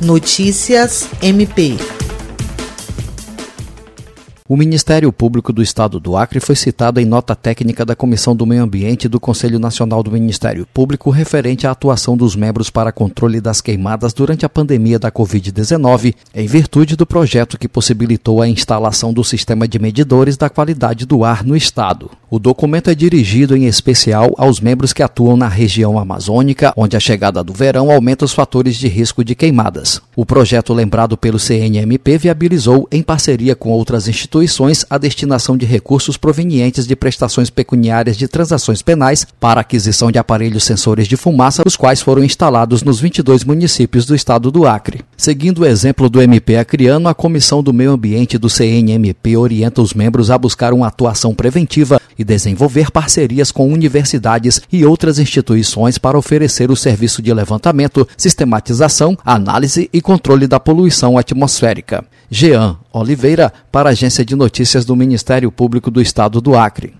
Notícias MP. O Ministério Público do Estado do Acre foi citado em nota técnica da Comissão do Meio Ambiente do Conselho Nacional do Ministério Público referente à atuação dos membros para controle das queimadas durante a pandemia da Covid-19, em virtude do projeto que possibilitou a instalação do sistema de medidores da qualidade do ar no Estado. O documento é dirigido em especial aos membros que atuam na região amazônica, onde a chegada do verão aumenta os fatores de risco de queimadas. O projeto lembrado pelo CNMP viabilizou, em parceria com outras instituições, instituições a destinação de recursos provenientes de prestações pecuniárias de transações penais para aquisição de aparelhos sensores de fumaça, os quais foram instalados nos 22 municípios do estado do Acre. Seguindo o exemplo do MP Acriano, a Comissão do Meio Ambiente do CNMP orienta os membros a buscar uma atuação preventiva e desenvolver parcerias com universidades e outras instituições para oferecer o serviço de levantamento, sistematização, análise e controle da poluição atmosférica. Jean Oliveira, para a Agência de Notícias do Ministério Público do Estado do Acre.